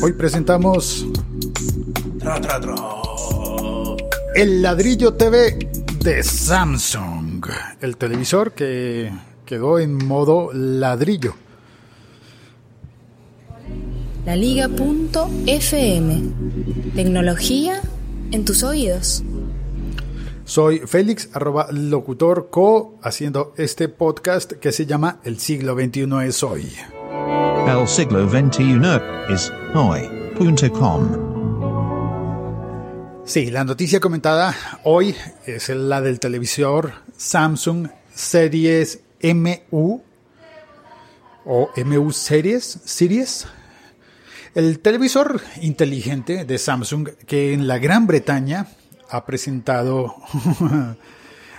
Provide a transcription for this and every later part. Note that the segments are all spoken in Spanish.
Hoy presentamos el ladrillo TV de Samsung, el televisor que quedó en modo ladrillo. La Liga.fm. Tecnología en tus oídos. Soy Félix, arroba locutor co, haciendo este podcast que se llama El siglo XXI es hoy. El siglo XXI es hoy.com. Sí, la noticia comentada hoy es la del televisor Samsung Series MU o MU Series, Series. El televisor inteligente de Samsung que en la Gran Bretaña ha presentado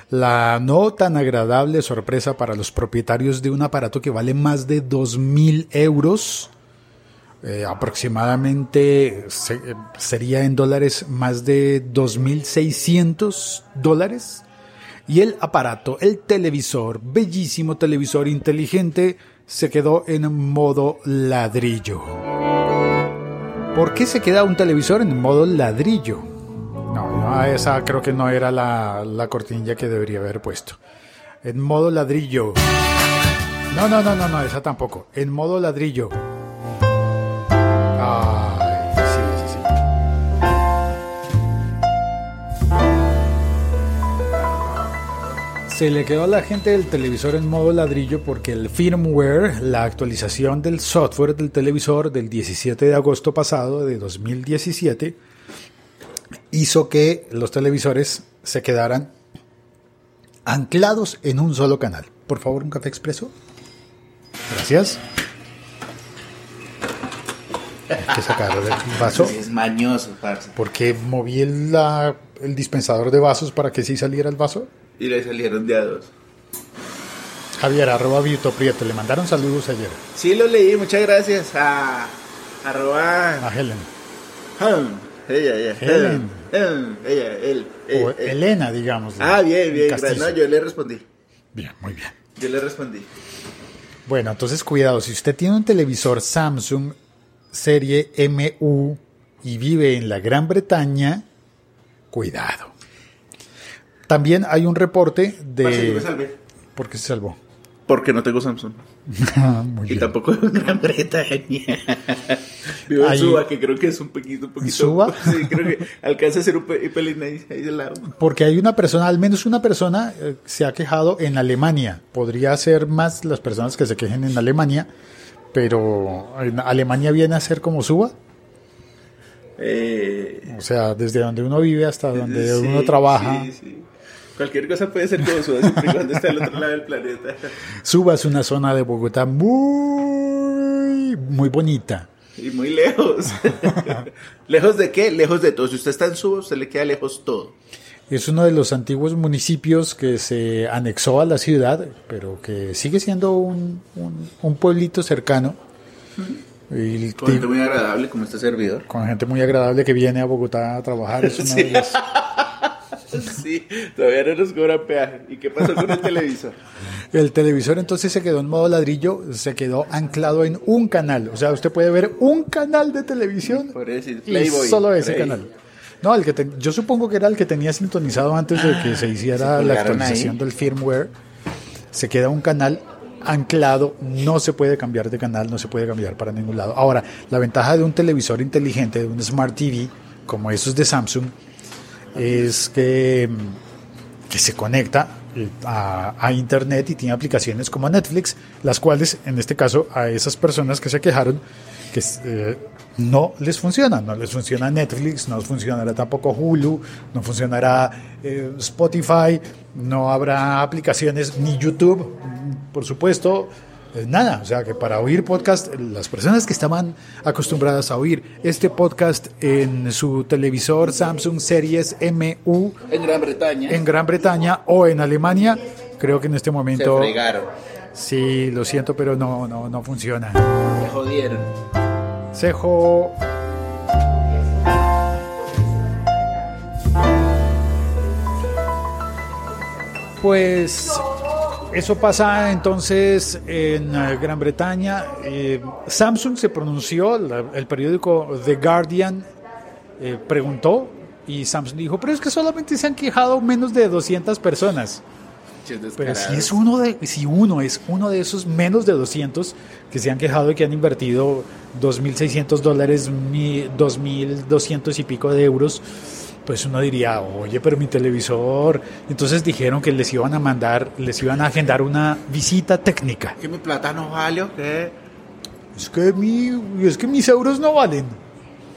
la no tan agradable sorpresa para los propietarios de un aparato que vale más de 2.000 euros. Eh, aproximadamente se- sería en dólares más de 2.600 dólares. Y el aparato, el televisor, bellísimo televisor inteligente, se quedó en modo ladrillo. ¿Por qué se queda un televisor en modo ladrillo? No, esa creo que no era la, la cortinilla que debería haber puesto. En modo ladrillo. No, no, no, no, no, esa tampoco. En modo ladrillo. Se le quedó a la gente del televisor en modo ladrillo porque el firmware, la actualización del software del televisor del 17 de agosto pasado de 2017, hizo que los televisores se quedaran anclados en un solo canal. Por favor, un café expreso. Gracias. Hay que sacar el vaso Es mañoso, parce. porque moví el, la- el dispensador de vasos para que sí saliera el vaso. Y le salieron de a dos. Javier, arroba Vito Prieto, le mandaron saludos ayer Sí, lo leí, muchas gracias a arroba a Helen. ella, ella, Helen. Hum, ella, él, eh, O eh. Elena, digamos. Ah, bien, bien. No, yo le respondí. Bien, muy bien. Yo le respondí. Bueno, entonces cuidado, si usted tiene un televisor Samsung serie MU y vive en la Gran Bretaña, cuidado. También hay un reporte Parce, yo me de... salvé. ¿Por qué se salvó? Porque no tengo Samsung. Muy Y bien. tampoco en Gran Bretaña. Vivo en Ahí- Suba, que creo que es un poquito, un poquito. Suba? Sí, creo que alcanza a ser un pe- pelín ahí, ahí de lado. Porque hay una persona, al menos una persona, eh, se ha quejado en Alemania. Podría ser más las personas que se quejen en Alemania, pero en Alemania viene a ser como suba. Eh, O sea, desde donde uno vive hasta donde sí, uno trabaja. sí, sí. Cualquier cosa puede ser como Suba siempre cuando esté al otro lado del planeta. Suba es una zona de Bogotá muy, muy bonita. Y muy lejos. ¿Lejos de qué? Lejos de todo. Si usted está en Suba, usted le queda lejos todo. Es uno de los antiguos municipios que se anexó a la ciudad, pero que sigue siendo un, un- un pueblito cercano. Y Con gente muy agradable como este servidor. con gente muy agradable que viene a Bogotá a trabajar. Es una de las- Sí, todavía no nos cobran peaje. ¿Y qué pasó con el televisor? El televisor entonces se quedó en modo ladrillo, se quedó anclado en un canal. O sea, usted puede ver un canal de televisión Por decir, y Playboy. solo ese Play. canal. No, el que te- yo supongo que era el que tenía sintonizado antes de que se hiciera se la actualización ahí. del firmware. Se queda un canal anclado, no se puede cambiar de canal, no se puede cambiar para ningún lado. Ahora, la ventaja de un televisor inteligente, de un Smart TV, como esos de Samsung, es que, que se conecta eh, a, a Internet y tiene aplicaciones como Netflix, las cuales, en este caso, a esas personas que se quejaron, que eh, no les funciona. No les funciona Netflix, no funcionará tampoco Hulu, no funcionará eh, Spotify, no habrá aplicaciones ni YouTube, por supuesto. Eh, Nada, o sea que para oír podcast, las personas que estaban acostumbradas a oír este podcast en su televisor Samsung Series MU En Gran Bretaña. en Gran Bretaña o en Alemania, creo que en este Se momento fregaron. sí, lo siento, pero no, no, no funciona. Se jodieron. Cejo. Pues eso pasa entonces en eh, Gran Bretaña. Eh, Samsung se pronunció, la- el periódico The Guardian eh, preguntó y Samsung dijo, pero es que solamente se han quejado menos de 200 personas. Pero si es uno de, si uno es uno de esos menos de 200 que se han quejado y que han invertido 2.600 dólares, mi- 2.200 y pico de euros, pues uno diría, oye, pero mi televisor. Entonces dijeron que les iban a mandar, les iban a agendar una visita técnica. ¿Que mi plata no vale o qué? Es que, mi, es que mis euros no valen.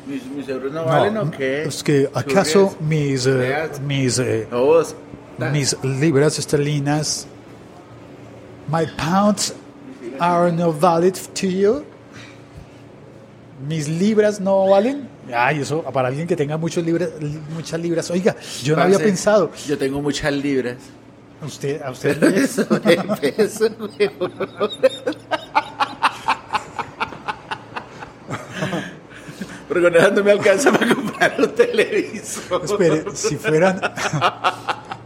¿Mis, mis euros no valen No, o qué? Es que acaso mis, eh, mis, eh, No, mis libras esterlinas, my pounds are not valid to you. Mis libras no valen. Ay, eso para alguien que tenga muchos libras, muchas libras. Oiga, yo no había pensado. Yo tengo muchas libras. A usted, a usted Pero eso peso. Porque con eso no me alcanza para comprar un televisor. Espere, si fueran.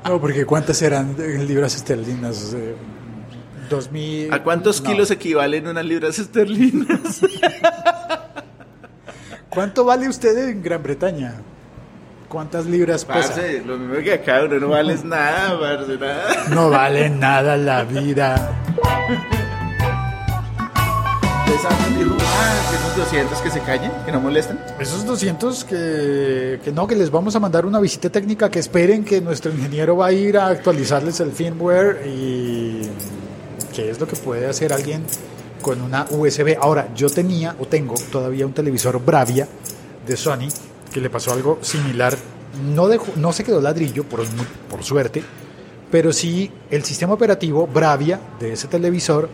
No, porque ¿cuántas eran en libras esterlinas? Eh, Dos mil. ¿A cuántos no. kilos equivalen unas libras esterlinas? ¿Cuánto vale usted en Gran Bretaña? ¿Cuántas libras pesa? Parce, lo mismo que acá, uno no vales nada, parce, nada. No vale nada la vida. Dijo, ah, que esos 200 que se callen, que no molesten. Esos 200 que, que no, que les vamos a mandar una visita técnica, que esperen que nuestro ingeniero va a ir a actualizarles el firmware y qué es lo que puede hacer alguien con una USB. Ahora, yo tenía o tengo todavía un televisor Bravia de Sony que le pasó algo similar. No, dejó, no se quedó ladrillo, por, por suerte, pero sí el sistema operativo Bravia de ese televisor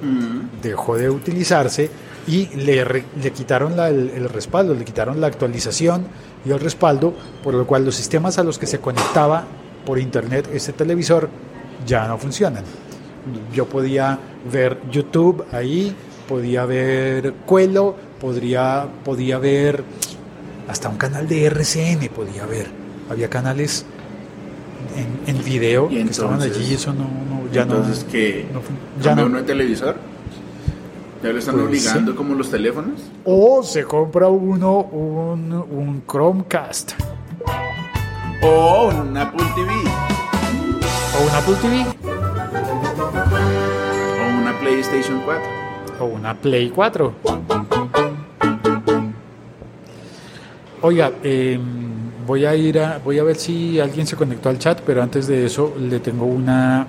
dejó de utilizarse y le, le quitaron la- el, el respaldo, le quitaron la actualización y el respaldo, por lo cual los sistemas a los que se conectaba por internet este televisor ya no funcionan. Yo podía ver YouTube ahí, podía ver Cuelo, podría, podía ver hasta un canal de RCN, podía ver. Había canales en, en video Y que estaban allí, eso no, no- ya Entonces, no. ¿qué? no ¿Ya ya no. uno de televisor? ¿Ya lo están Pues, obligando sí. como los teléfonos? O se compra uno un, un Chromecast O un Apple TV. o un Apple TV O una PlayStation 4. Una Play 4. Oiga, eh, voy a ir a voy a ver si alguien se conectó al chat, pero antes de eso le tengo una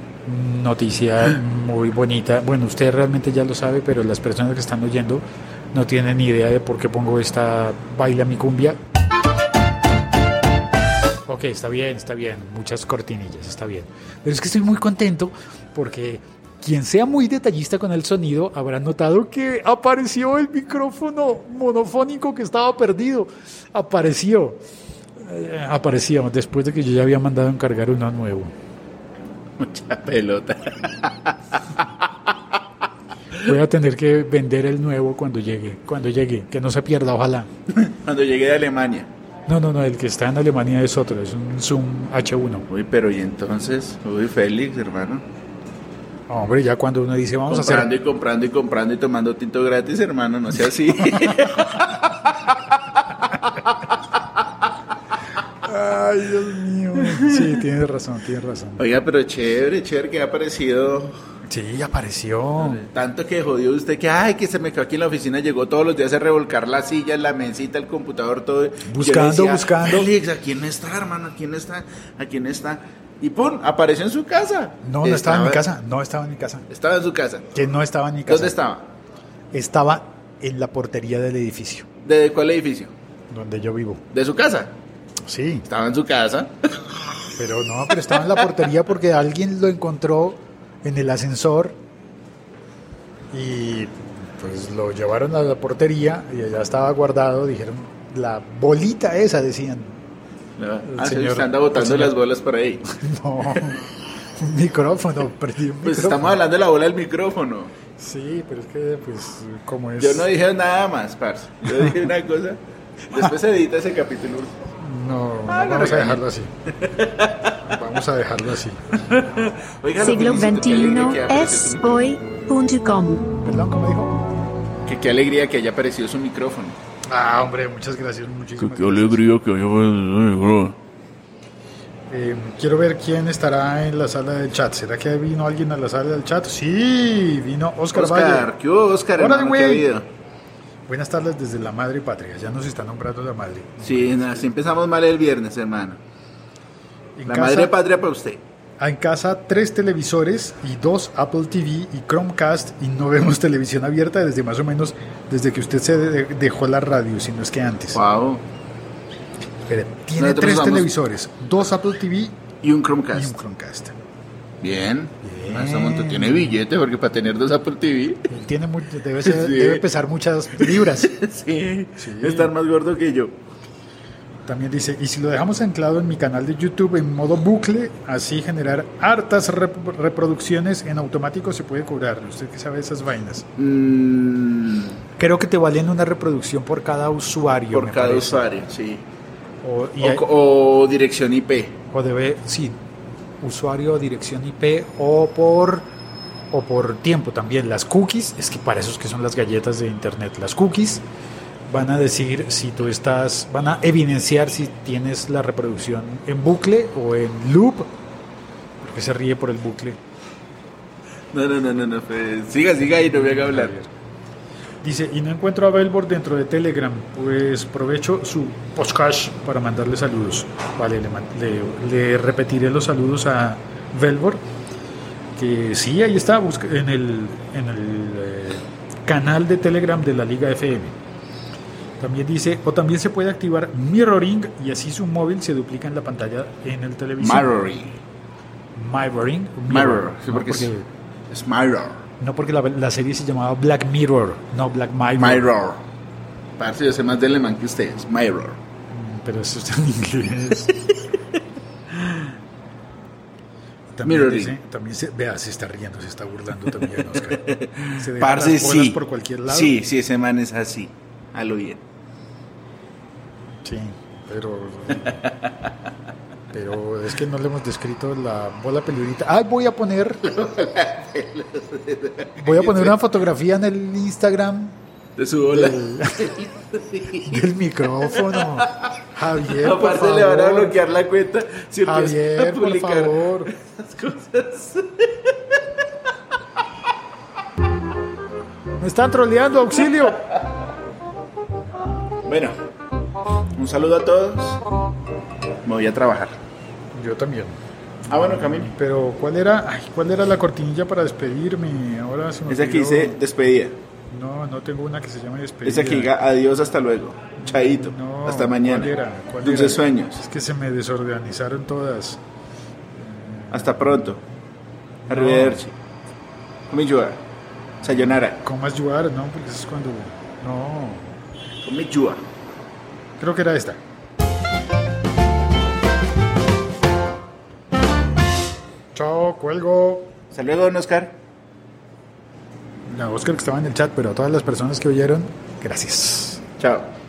noticia muy bonita. Bueno, usted realmente ya lo sabe, pero las personas que están oyendo no tienen ni idea de por qué pongo esta baila mi cumbia. Ok, está bien, está bien. Muchas cortinillas, está bien. Pero es que estoy muy contento porque quien sea muy detallista con el sonido habrá notado que apareció el micrófono monofónico que estaba perdido. Apareció. Eh, apareció después de que yo ya había mandado encargar uno nuevo. Mucha pelota. Voy a tener que vender el nuevo cuando llegue, cuando llegue, que no se pierda, ojalá. Cuando llegué de Alemania. No, no, no, el que está en Alemania es otro, es un Zoom H1. Uy, pero y entonces, uy, Félix, hermano. Hombre, ya cuando uno dice vamos a hacer comprando y comprando y comprando y tomando tinto gratis, hermano, no sea así. Ay, Dios mío. Sí, tienes razón, tienes razón. Oiga, pero chévere, chévere que ha aparecido. Sí, apareció. Tanto que jodió usted que, ay, que se me quedó aquí en la oficina, llegó todos los días a revolcar la silla, la mesita, el computador, todo. Buscando, buscando. Félix, ¿a quién está, hermano? ¿A quién está? ¿A quién está? Y pum, apareció en su casa. No, no estaba en mi casa. No estaba en mi casa. Estaba en su casa. Que no estaba en mi casa. ¿Dónde estaba? Estaba en la portería del edificio ¿De cuál edificio? donde yo vivo. ¿De su casa? Sí, Estaba en su casa. pero no, pero estaba en la portería porque alguien lo encontró en el ascensor y pues lo llevaron a la portería y allá estaba guardado. Dijeron, la bolita esa, decían. Ah, señor- usted anda botando señor- las bolas por ahí. No, un micrófono, perdí un Pues micrófono. estamos hablando de la bola del micrófono. Sí, pero es que, pues, como es. Yo no dije nada más, parce. Yo dije una cosa. Después se edita ese capítulo. No, Ah, no vamos a dejarlo así. Vamos a dejarlo así. Oiga, lo Siglo XXI es hoy.com. ¿Perdón, cómo dijo? Que qué alegría que haya aparecido su micrófono. Ah, hombre, muchas gracias. Muchísimas gracias. alegría que haya Eh, quiero ver quién estará en la sala del chat. ¿Será que vino alguien a la sala del chat? Sí, vino Oscar, Valle. Oscar, ¿qué hubo, Oscar? Hermano? ¿Qué ha? Buenas tardes desde la madre patria. Ya nos está nombrando la madre. Sí, no, así empezamos mal el viernes, hermano. En La casa- madre patria para usted. En casa, tres televisores y dos Apple TV y Chromecast y no vemos televisión abierta desde más o menos desde que usted se de- dejó la radio, si no es que antes. Wow. Tiene Nosotros tres vamos- televisores, dos Apple TV Y un y un Chromecast. Chromecast. Bien. Bien. Tiene billete porque para tener dos Apple TV. Él Tiene debe, ser- Sí. debe pesar muchas libras. sí. Estar más gordo que yo. También dice, y si lo dejamos anclado en mi canal de YouTube en modo bucle, así generar hartas rep- reproducciones en automático se puede cobrar. ¿Usted qué sabe de esas vainas? Mm, Creo que te valen una reproducción por cada usuario. por cada parece. usuario, sí. O, y O, hay- co- o dirección IP. o debe, sí, usuario, dirección IP o por o por tiempo también. Las cookies, es que para eso es que son las galletas de internet. Las cookies van a decir si tú estás, van a evidenciar si tienes la reproducción en bucle o en loop. Porque se ríe por el bucle. No, no, no, no, no. siga, siga y no me haga hablar. Dice, y no encuentro a Belbor dentro de Telegram, pues provecho su podcast para mandarle saludos. Vale, le, le- le repetiré los saludos a Belbor, que sí, ahí está, busca- en el, en el eh, canal de Telegram de la Liga FM. También dice, o también se puede activar mirroring y así su móvil se duplica en la pantalla en el televisor. Mirroring. Mirroring. Mirror. Sí, no, porque es, es mirror. no porque la, la serie se llamaba Black Mirror, no Black Mirror. Mirror. Parce, yo sé más de alemán que ustedes. Mirror. Pero eso está en inglés. También, dice- también se, vea, se está riendo, se está burlando también, Oscar. Se Parce, las sí. por cualquier lado. Sí, sí, ese man es así. A lo bien. Sí, pero. Pero es que no le hemos descrito la bola peludita. Ay, voy a poner. Voy a poner una fotografía en el Instagram De su bola. del, del micrófono. Javier, por Aparte le van a favor. bloquear la cuenta si empieza a Javier, por publicar favor. las cosas. Me están troleando, auxilio. Bueno, un saludo a todos. Me voy a trabajar. Yo también. Ah, bueno, Camilo. Pero ¿cuál era, ay, cuál era la cortinilla para despedirme? Ahora se me Esa que dice despedida. No, no tengo una que se llame despedida. Esa que diga adiós, hasta luego. Chaito. No, hasta mañana. ¿cuál era? ¿Cuál Dulces era? sueños. Es que se me desorganizaron todas. Hasta pronto. Arrivederci. Konnichiwa. Sayonara. ¿Cómo ayudar? No, porque eso es cuando... No, Konnichiwa. Creo que era esta. Chao, cuelgo. Hasta luego, don Oscar. La Oscar que estaba en el chat, pero a todas las personas que oyeron, gracias. Chao.